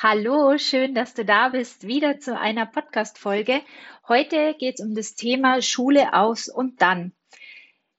Hallo, schön, dass du da bist, wieder zu einer Podcast-Folge. Heute geht es um das Thema Schule aus und dann.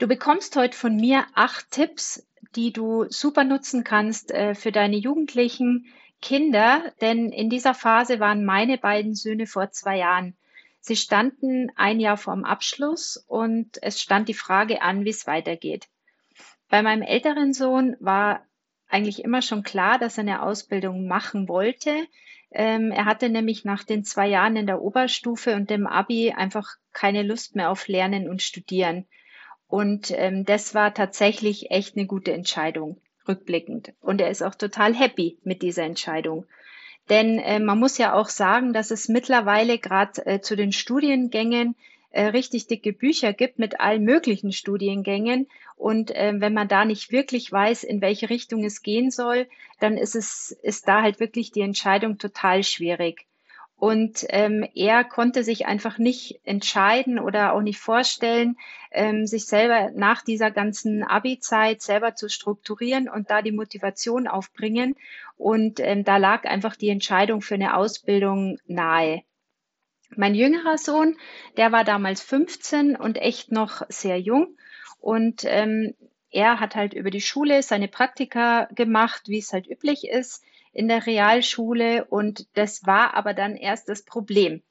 Du bekommst heute von mir acht Tipps, die du super nutzen kannst äh, für deine jugendlichen Kinder, denn in dieser Phase waren meine beiden Söhne vor zwei Jahren. Sie standen ein Jahr vorm Abschluss und es stand die Frage an, wie es weitergeht. Bei meinem älteren Sohn war eigentlich immer schon klar, dass er eine Ausbildung machen wollte. Ähm, er hatte nämlich nach den zwei Jahren in der Oberstufe und dem Abi einfach keine Lust mehr auf Lernen und Studieren. Und ähm, das war tatsächlich echt eine gute Entscheidung, rückblickend. Und er ist auch total happy mit dieser Entscheidung. Denn äh, man muss ja auch sagen, dass es mittlerweile gerade äh, zu den Studiengängen äh, richtig dicke Bücher gibt mit allen möglichen Studiengängen. Und äh, wenn man da nicht wirklich weiß, in welche Richtung es gehen soll, dann ist es, ist da halt wirklich die Entscheidung total schwierig. Und ähm, er konnte sich einfach nicht entscheiden oder auch nicht vorstellen, ähm, sich selber nach dieser ganzen Abi-Zeit selber zu strukturieren und da die Motivation aufbringen. Und ähm, da lag einfach die Entscheidung für eine Ausbildung nahe. Mein jüngerer Sohn, der war damals 15 und echt noch sehr jung. Und ähm, er hat halt über die Schule seine Praktika gemacht, wie es halt üblich ist in der Realschule. Und das war aber dann erst das Problem.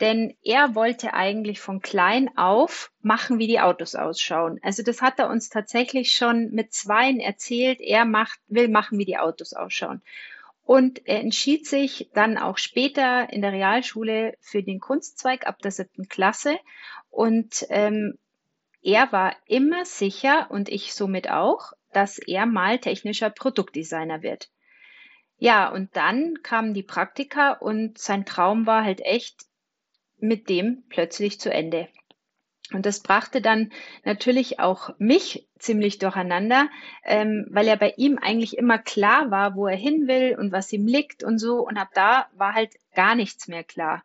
Denn er wollte eigentlich von klein auf machen, wie die Autos ausschauen. Also das hat er uns tatsächlich schon mit Zweien erzählt. Er macht, will machen, wie die Autos ausschauen. Und er entschied sich dann auch später in der Realschule für den Kunstzweig ab der siebten Klasse. Und ähm, er war immer sicher, und ich somit auch, dass er mal technischer Produktdesigner wird. Ja, und dann kamen die Praktika und sein Traum war halt echt mit dem plötzlich zu Ende. Und das brachte dann natürlich auch mich ziemlich durcheinander, ähm, weil er bei ihm eigentlich immer klar war, wo er hin will und was ihm liegt und so. Und ab da war halt gar nichts mehr klar.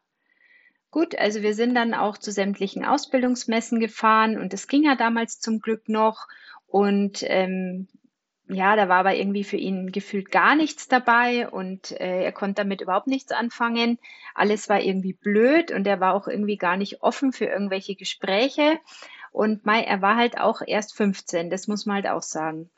Gut, also wir sind dann auch zu sämtlichen Ausbildungsmessen gefahren und es ging ja damals zum Glück noch. Und ähm, ja, da war aber irgendwie für ihn gefühlt gar nichts dabei und äh, er konnte damit überhaupt nichts anfangen. Alles war irgendwie blöd und er war auch irgendwie gar nicht offen für irgendwelche Gespräche. Und Mai, er war halt auch erst 15, das muss man halt auch sagen.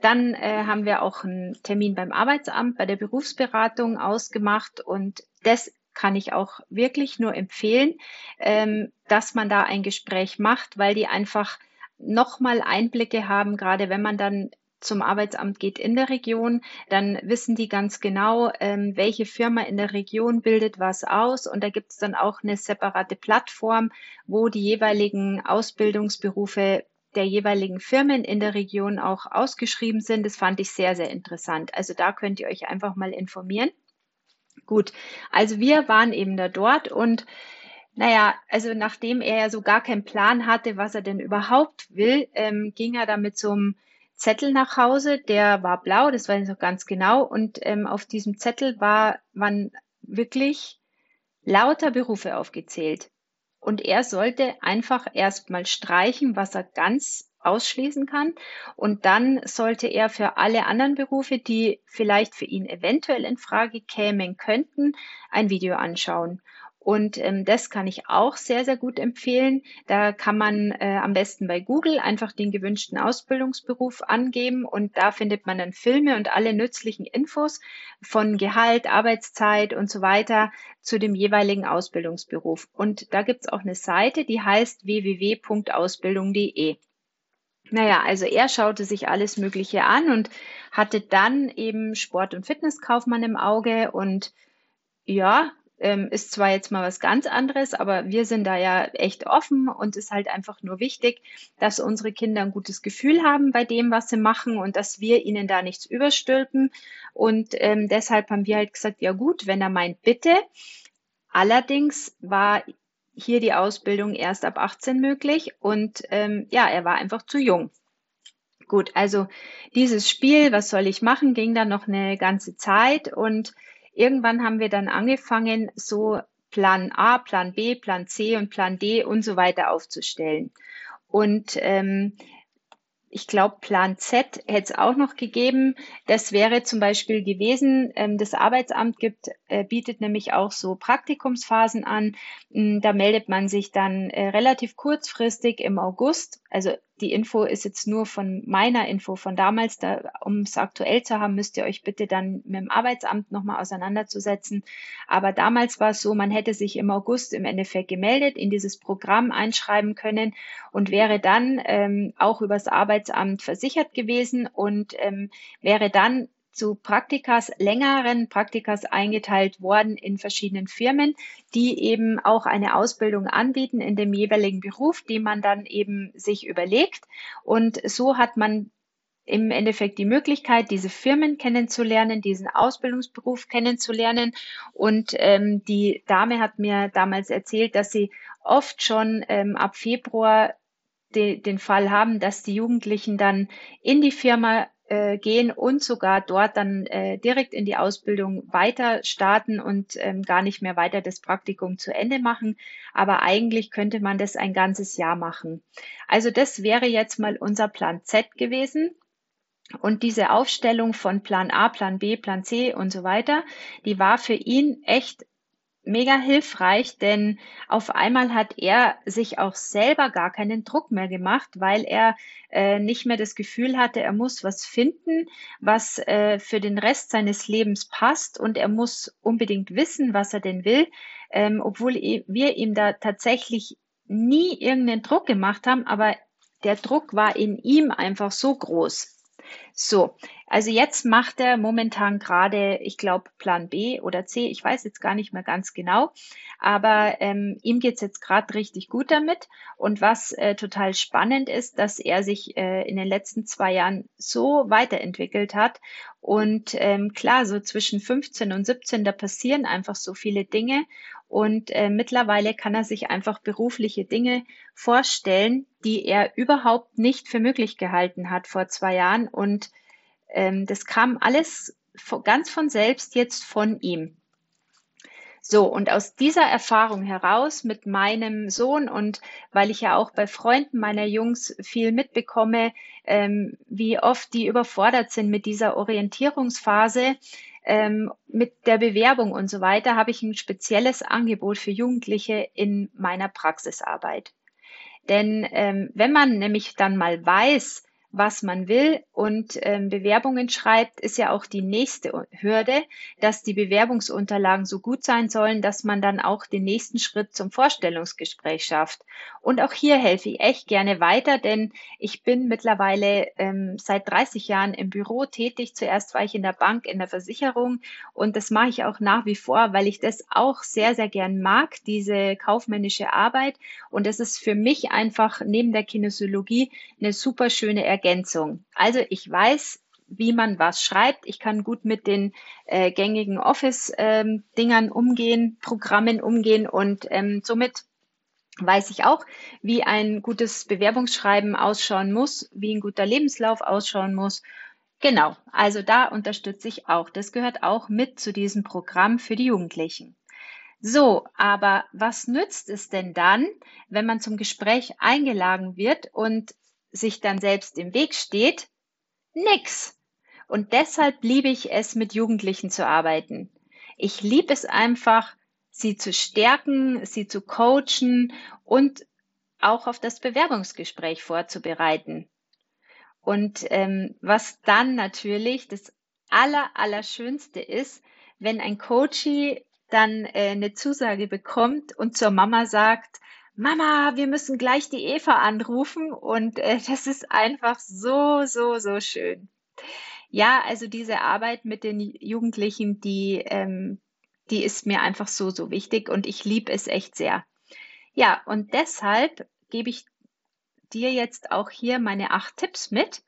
Dann äh, haben wir auch einen Termin beim Arbeitsamt bei der Berufsberatung ausgemacht und das kann ich auch wirklich nur empfehlen, ähm, dass man da ein Gespräch macht, weil die einfach nochmal Einblicke haben, gerade wenn man dann zum Arbeitsamt geht in der Region, dann wissen die ganz genau, ähm, welche Firma in der Region bildet was aus. Und da gibt es dann auch eine separate Plattform, wo die jeweiligen Ausbildungsberufe der jeweiligen Firmen in der Region auch ausgeschrieben sind. Das fand ich sehr, sehr interessant. Also da könnt ihr euch einfach mal informieren. Gut, also wir waren eben da dort und naja, also nachdem er ja so gar keinen Plan hatte, was er denn überhaupt will, ähm, ging er da mit so einem Zettel nach Hause, der war blau, das weiß ich noch ganz genau. Und ähm, auf diesem Zettel war, waren wirklich lauter Berufe aufgezählt. Und er sollte einfach erstmal streichen, was er ganz ausschließen kann. Und dann sollte er für alle anderen Berufe, die vielleicht für ihn eventuell in Frage kämen könnten, ein Video anschauen. Und ähm, das kann ich auch sehr, sehr gut empfehlen. Da kann man äh, am besten bei Google einfach den gewünschten Ausbildungsberuf angeben und da findet man dann Filme und alle nützlichen Infos von Gehalt, Arbeitszeit und so weiter zu dem jeweiligen Ausbildungsberuf. Und da gibt's auch eine Seite, die heißt www.ausbildung.de. Naja, also er schaute sich alles Mögliche an und hatte dann eben Sport- und Fitnesskaufmann im Auge und ja, ähm, ist zwar jetzt mal was ganz anderes, aber wir sind da ja echt offen und ist halt einfach nur wichtig, dass unsere Kinder ein gutes Gefühl haben bei dem, was sie machen und dass wir ihnen da nichts überstülpen. Und ähm, deshalb haben wir halt gesagt, ja gut, wenn er meint, bitte. Allerdings war hier die Ausbildung erst ab 18 möglich und ähm, ja, er war einfach zu jung. Gut, also dieses Spiel, was soll ich machen, ging dann noch eine ganze Zeit und irgendwann haben wir dann angefangen, so Plan A, Plan B, Plan C und Plan D und so weiter aufzustellen. Und ähm, ich glaube, Plan Z hätte es auch noch gegeben. Das wäre zum Beispiel gewesen, ähm, das Arbeitsamt gibt, äh, bietet nämlich auch so Praktikumsphasen an. Ähm, da meldet man sich dann äh, relativ kurzfristig im August, also die Info ist jetzt nur von meiner Info von damals. Da, um es aktuell zu haben, müsst ihr euch bitte dann mit dem Arbeitsamt nochmal auseinanderzusetzen. Aber damals war es so, man hätte sich im August im Endeffekt gemeldet, in dieses Programm einschreiben können und wäre dann ähm, auch übers Arbeitsamt versichert gewesen und ähm, wäre dann zu Praktikas, längeren Praktikas eingeteilt worden in verschiedenen Firmen, die eben auch eine Ausbildung anbieten in dem jeweiligen Beruf, die man dann eben sich überlegt. Und so hat man im Endeffekt die Möglichkeit, diese Firmen kennenzulernen, diesen Ausbildungsberuf kennenzulernen. Und ähm, die Dame hat mir damals erzählt, dass sie oft schon ähm, ab Februar de, den Fall haben, dass die Jugendlichen dann in die Firma äh, gehen und sogar dort dann äh, direkt in die Ausbildung weiter starten und ähm, gar nicht mehr weiter das Praktikum zu Ende machen. Aber eigentlich könnte man das ein ganzes Jahr machen. Also das wäre jetzt mal unser Plan Z gewesen. Und diese Aufstellung von Plan A, Plan B, Plan C und so weiter, die war für ihn echt mega hilfreich, denn auf einmal hat er sich auch selber gar keinen Druck mehr gemacht, weil er äh, nicht mehr das Gefühl hatte, er muss was finden, was äh, für den Rest seines Lebens passt und er muss unbedingt wissen, was er denn will, ähm, obwohl wir ihm da tatsächlich nie irgendeinen Druck gemacht haben, aber der Druck war in ihm einfach so groß. So, also jetzt macht er momentan gerade, ich glaube, Plan B oder C, ich weiß jetzt gar nicht mehr ganz genau, aber ähm, ihm geht's jetzt gerade richtig gut damit. Und was äh, total spannend ist, dass er sich äh, in den letzten zwei Jahren so weiterentwickelt hat. Und ähm, klar, so zwischen 15 und 17, da passieren einfach so viele Dinge. Und äh, mittlerweile kann er sich einfach berufliche Dinge vorstellen, die er überhaupt nicht für möglich gehalten hat vor zwei Jahren. Und ähm, das kam alles ganz von selbst jetzt von ihm. So, und aus dieser Erfahrung heraus mit meinem Sohn und weil ich ja auch bei Freunden meiner Jungs viel mitbekomme, ähm, wie oft die überfordert sind mit dieser Orientierungsphase, ähm, mit der Bewerbung und so weiter, habe ich ein spezielles Angebot für Jugendliche in meiner Praxisarbeit. Denn ähm, wenn man nämlich dann mal weiß, was man will und ähm, Bewerbungen schreibt, ist ja auch die nächste Hürde, dass die Bewerbungsunterlagen so gut sein sollen, dass man dann auch den nächsten Schritt zum Vorstellungsgespräch schafft. Und auch hier helfe ich echt gerne weiter, denn ich bin mittlerweile ähm, seit 30 Jahren im Büro tätig. Zuerst war ich in der Bank, in der Versicherung und das mache ich auch nach wie vor, weil ich das auch sehr, sehr gern mag, diese kaufmännische Arbeit. Und das ist für mich einfach neben der Kinesiologie eine super schöne Ergänzung. Also ich weiß, wie man was schreibt. Ich kann gut mit den äh, gängigen Office-Dingern ähm, umgehen, Programmen umgehen und ähm, somit weiß ich auch, wie ein gutes Bewerbungsschreiben ausschauen muss, wie ein guter Lebenslauf ausschauen muss. Genau, also da unterstütze ich auch. Das gehört auch mit zu diesem Programm für die Jugendlichen. So, aber was nützt es denn dann, wenn man zum Gespräch eingeladen wird und sich dann selbst im Weg steht? Nix. Und deshalb liebe ich es, mit Jugendlichen zu arbeiten. Ich liebe es einfach, sie zu stärken, sie zu coachen und auch auf das Bewerbungsgespräch vorzubereiten. Und ähm, was dann natürlich das aller, Allerschönste ist, wenn ein Coachie dann äh, eine Zusage bekommt und zur Mama sagt, Mama, wir müssen gleich die Eva anrufen und äh, das ist einfach so, so, so schön. Ja, also diese Arbeit mit den Jugendlichen, die ähm, die ist mir einfach so, so wichtig und ich liebe es echt sehr. Ja, und deshalb gebe ich dir jetzt auch hier meine acht Tipps mit.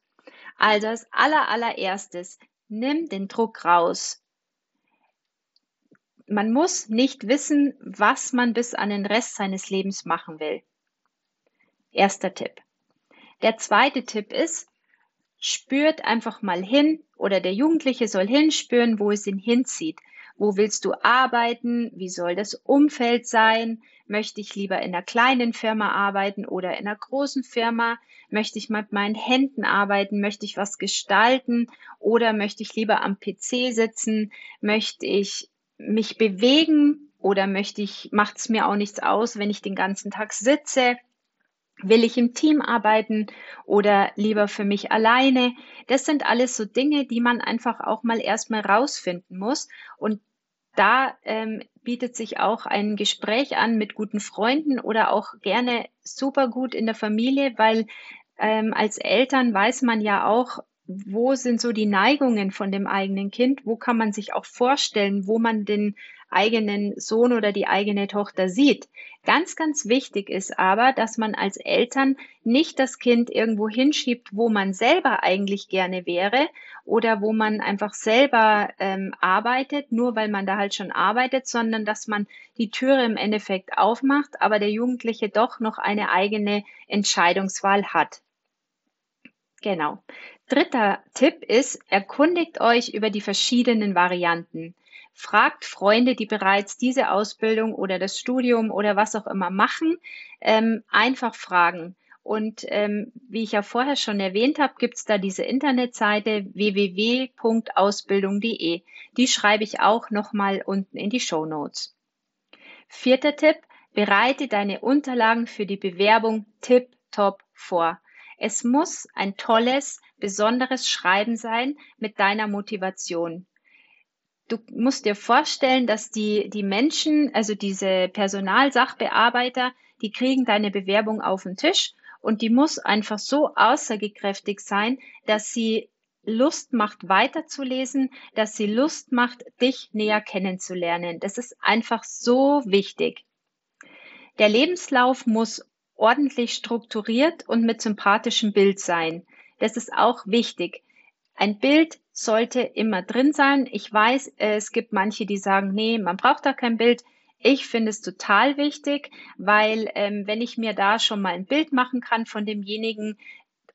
Also als aller, allererstes, nimm den Druck raus. Man muss nicht wissen, was man bis an den Rest seines Lebens machen will. Erster Tipp. Der zweite Tipp ist, spürt einfach mal hin oder der Jugendliche soll hinspüren, wo es ihn hinzieht. Wo willst du arbeiten? Wie soll das Umfeld sein? Möchte ich lieber in einer kleinen Firma arbeiten oder in einer großen Firma? Möchte ich mit meinen Händen arbeiten? Möchte ich was gestalten? Oder möchte ich lieber am PC sitzen? Möchte ich mich bewegen? Oder möchte ich, macht es mir auch nichts aus, wenn ich den ganzen Tag sitze? Will ich im Team arbeiten oder lieber für mich alleine? Das sind alles so Dinge, die man einfach auch mal erstmal rausfinden muss. Und da ähm, bietet sich auch ein Gespräch an mit guten Freunden oder auch gerne super gut in der Familie, weil ähm, als Eltern weiß man ja auch, wo sind so die Neigungen von dem eigenen Kind, wo kann man sich auch vorstellen, wo man den eigenen Sohn oder die eigene Tochter sieht. Ganz, ganz wichtig ist aber, dass man als Eltern nicht das Kind irgendwo hinschiebt, wo man selber eigentlich gerne wäre oder wo man einfach selber ähm, arbeitet, nur weil man da halt schon arbeitet, sondern dass man die Türe im Endeffekt aufmacht, aber der Jugendliche doch noch eine eigene Entscheidungswahl hat. Genau. Dritter Tipp ist, erkundigt euch über die verschiedenen Varianten. Fragt Freunde, die bereits diese Ausbildung oder das Studium oder was auch immer machen, ähm, einfach fragen. Und ähm, wie ich ja vorher schon erwähnt habe, gibt es da diese Internetseite www.ausbildung.de. Die schreibe ich auch nochmal unten in die Show Notes. Vierter Tipp, bereite deine Unterlagen für die Bewerbung tip-top vor. Es muss ein tolles, besonderes Schreiben sein mit deiner Motivation du musst dir vorstellen, dass die, die Menschen, also diese Personalsachbearbeiter, die kriegen deine Bewerbung auf den Tisch und die muss einfach so aussagekräftig sein, dass sie Lust macht, weiterzulesen, dass sie Lust macht, dich näher kennenzulernen. Das ist einfach so wichtig. Der Lebenslauf muss ordentlich strukturiert und mit sympathischem Bild sein. Das ist auch wichtig. Ein Bild sollte immer drin sein. Ich weiß, es gibt manche, die sagen, nee, man braucht da kein Bild. Ich finde es total wichtig, weil ähm, wenn ich mir da schon mal ein Bild machen kann von demjenigen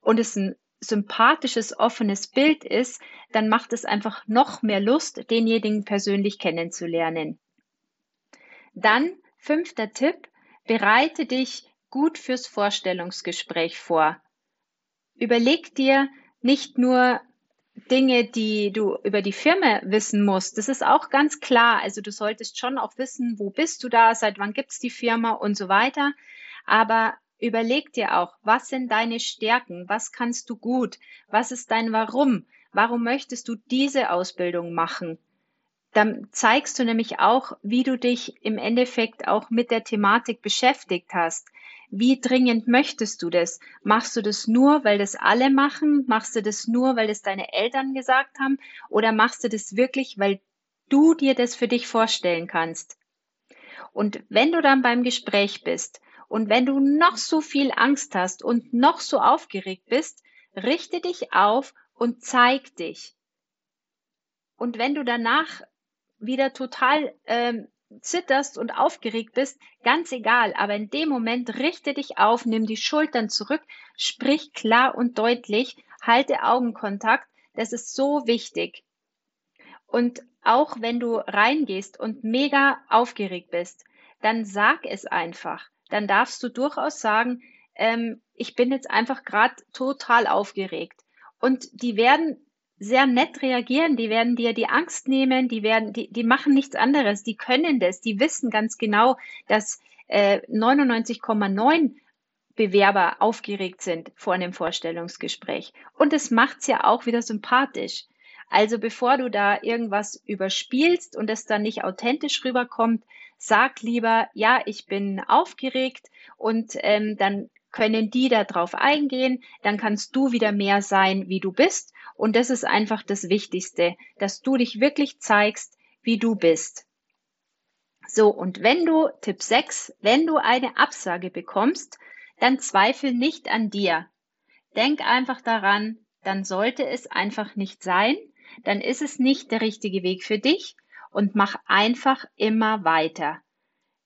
und es ein sympathisches, offenes Bild ist, dann macht es einfach noch mehr Lust, denjenigen persönlich kennenzulernen. Dann fünfter Tipp, bereite dich gut fürs Vorstellungsgespräch vor. Überleg dir nicht nur, Dinge, die du über die Firma wissen musst, das ist auch ganz klar. Also du solltest schon auch wissen, wo bist du da, seit wann gibt's die Firma und so weiter. Aber überleg dir auch, was sind deine Stärken, was kannst du gut, was ist dein Warum, warum möchtest du diese Ausbildung machen. Dann zeigst du nämlich auch, wie du dich im Endeffekt auch mit der Thematik beschäftigt hast. Wie dringend möchtest du das? Machst du das nur, weil das alle machen? Machst du das nur, weil das deine Eltern gesagt haben? Oder machst du das wirklich, weil du dir das für dich vorstellen kannst? Und wenn du dann beim Gespräch bist und wenn du noch so viel Angst hast und noch so aufgeregt bist, richte dich auf und zeig dich. Und wenn du danach wieder total ähm, zitterst und aufgeregt bist, ganz egal, aber in dem Moment richte dich auf, nimm die Schultern zurück, sprich klar und deutlich, halte Augenkontakt, das ist so wichtig. Und auch wenn du reingehst und mega aufgeregt bist, dann sag es einfach. Dann darfst du durchaus sagen, ähm, ich bin jetzt einfach gerade total aufgeregt. Und die werden sehr nett reagieren, die werden dir die Angst nehmen, die werden, die, die machen nichts anderes, die können das, die wissen ganz genau, dass äh, 99,9 Bewerber aufgeregt sind vor einem Vorstellungsgespräch. Und es macht's ja auch wieder sympathisch. Also bevor du da irgendwas überspielst und es dann nicht authentisch rüberkommt, sag lieber, ja, ich bin aufgeregt und ähm, dann können die darauf eingehen, dann kannst du wieder mehr sein, wie du bist. Und das ist einfach das Wichtigste, dass du dich wirklich zeigst, wie du bist. So, und wenn du, Tipp 6, wenn du eine Absage bekommst, dann zweifel nicht an dir. Denk einfach daran, dann sollte es einfach nicht sein, dann ist es nicht der richtige Weg für dich und mach einfach immer weiter.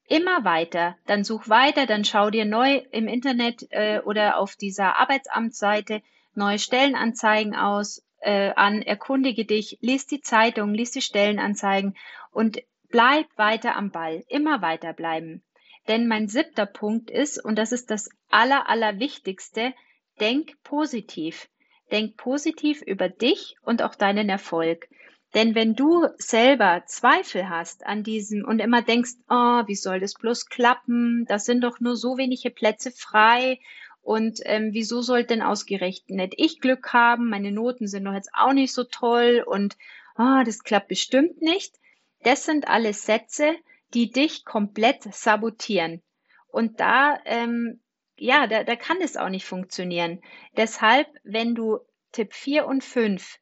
Immer weiter, dann such weiter, dann schau dir neu im Internet äh, oder auf dieser Arbeitsamtsseite neue Stellenanzeigen aus, äh, an, erkundige dich, lies die Zeitung, lies die Stellenanzeigen und bleib weiter am Ball, immer weiter bleiben. Denn mein siebter Punkt ist, und das ist das aller, allerwichtigste, denk positiv. Denk positiv über dich und auch deinen Erfolg. Denn wenn du selber Zweifel hast an diesem und immer denkst, oh, wie soll das bloß klappen? Das sind doch nur so wenige Plätze frei. Und ähm, wieso soll denn ausgerechnet ich Glück haben? Meine Noten sind doch jetzt auch nicht so toll und oh, das klappt bestimmt nicht. Das sind alles Sätze, die dich komplett sabotieren. Und da ähm, ja, da, da kann es auch nicht funktionieren. Deshalb, wenn du Tipp 4 und 5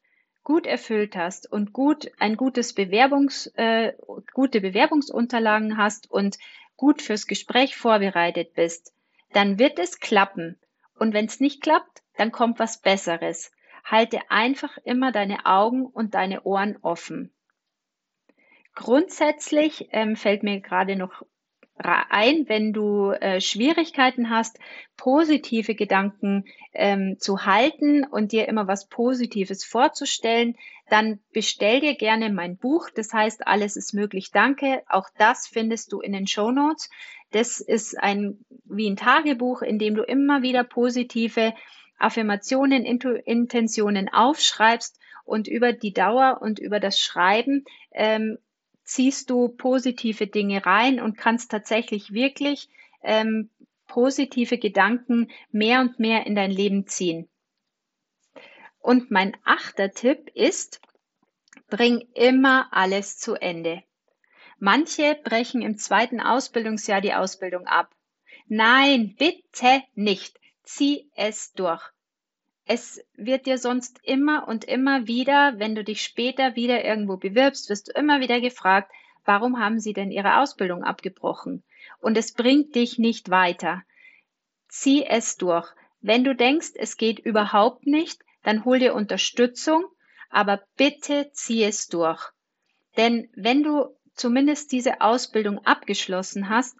gut erfüllt hast und gut ein gutes Bewerbungs, äh, gute Bewerbungsunterlagen hast und gut fürs Gespräch vorbereitet bist, dann wird es klappen. Und wenn es nicht klappt, dann kommt was Besseres. Halte einfach immer deine Augen und deine Ohren offen. Grundsätzlich ähm, fällt mir gerade noch ein, wenn du äh, Schwierigkeiten hast, positive Gedanken ähm, zu halten und dir immer was Positives vorzustellen, dann bestell dir gerne mein Buch. Das heißt, alles ist möglich. Danke. Auch das findest du in den Show Notes. Das ist ein wie ein Tagebuch, in dem du immer wieder positive Affirmationen, Intentionen aufschreibst und über die Dauer und über das Schreiben ähm, ziehst du positive Dinge rein und kannst tatsächlich wirklich ähm, positive Gedanken mehr und mehr in dein Leben ziehen. Und mein achter Tipp ist, bring immer alles zu Ende. Manche brechen im zweiten Ausbildungsjahr die Ausbildung ab. Nein, bitte nicht. Zieh es durch. Es wird dir sonst immer und immer wieder, wenn du dich später wieder irgendwo bewirbst, wirst du immer wieder gefragt, warum haben sie denn ihre Ausbildung abgebrochen? Und es bringt dich nicht weiter. Zieh es durch. Wenn du denkst, es geht überhaupt nicht, dann hol dir Unterstützung, aber bitte zieh es durch. Denn wenn du zumindest diese Ausbildung abgeschlossen hast,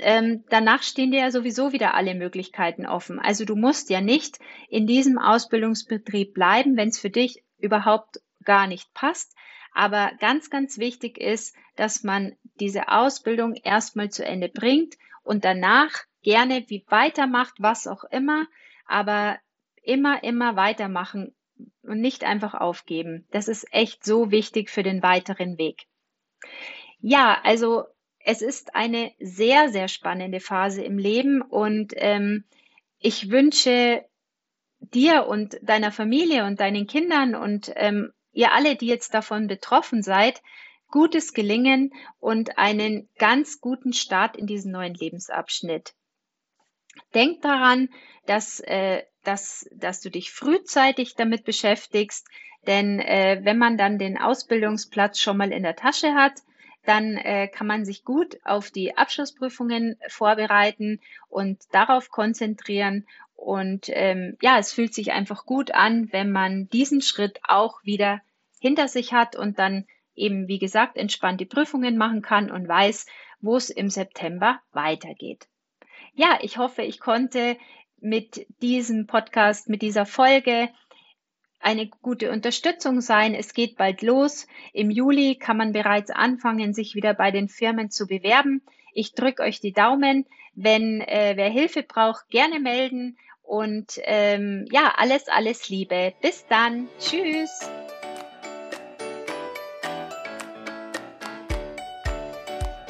ähm, danach stehen dir ja sowieso wieder alle Möglichkeiten offen. Also du musst ja nicht in diesem Ausbildungsbetrieb bleiben, wenn es für dich überhaupt gar nicht passt. Aber ganz, ganz wichtig ist, dass man diese Ausbildung erstmal zu Ende bringt und danach gerne wie weitermacht, was auch immer, aber immer, immer weitermachen und nicht einfach aufgeben. Das ist echt so wichtig für den weiteren Weg. Ja, also es ist eine sehr, sehr spannende Phase im Leben und ähm, ich wünsche dir und deiner Familie und deinen Kindern und ähm, ihr alle, die jetzt davon betroffen seid, gutes Gelingen und einen ganz guten Start in diesen neuen Lebensabschnitt. Denk daran, dass, äh, dass, dass du dich frühzeitig damit beschäftigst, denn äh, wenn man dann den Ausbildungsplatz schon mal in der Tasche hat, dann äh, kann man sich gut auf die Abschlussprüfungen vorbereiten und darauf konzentrieren. Und ähm, ja, es fühlt sich einfach gut an, wenn man diesen Schritt auch wieder hinter sich hat und dann eben, wie gesagt, entspannt die Prüfungen machen kann und weiß, wo es im September weitergeht. Ja, ich hoffe, ich konnte mit diesem Podcast, mit dieser Folge eine gute Unterstützung sein. Es geht bald los. Im Juli kann man bereits anfangen, sich wieder bei den Firmen zu bewerben. Ich drücke euch die Daumen. Wenn äh, wer Hilfe braucht, gerne melden. Und ähm, ja, alles, alles Liebe. Bis dann. Tschüss.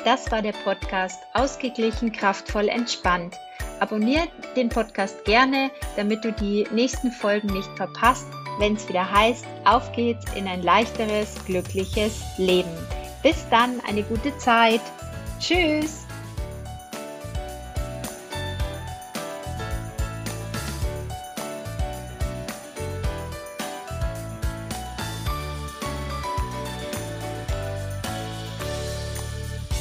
Das war der Podcast Ausgeglichen, kraftvoll, entspannt. Abonniert den Podcast gerne, damit du die nächsten Folgen nicht verpasst wenn es wieder heißt, auf geht's in ein leichteres, glückliches Leben. Bis dann, eine gute Zeit. Tschüss.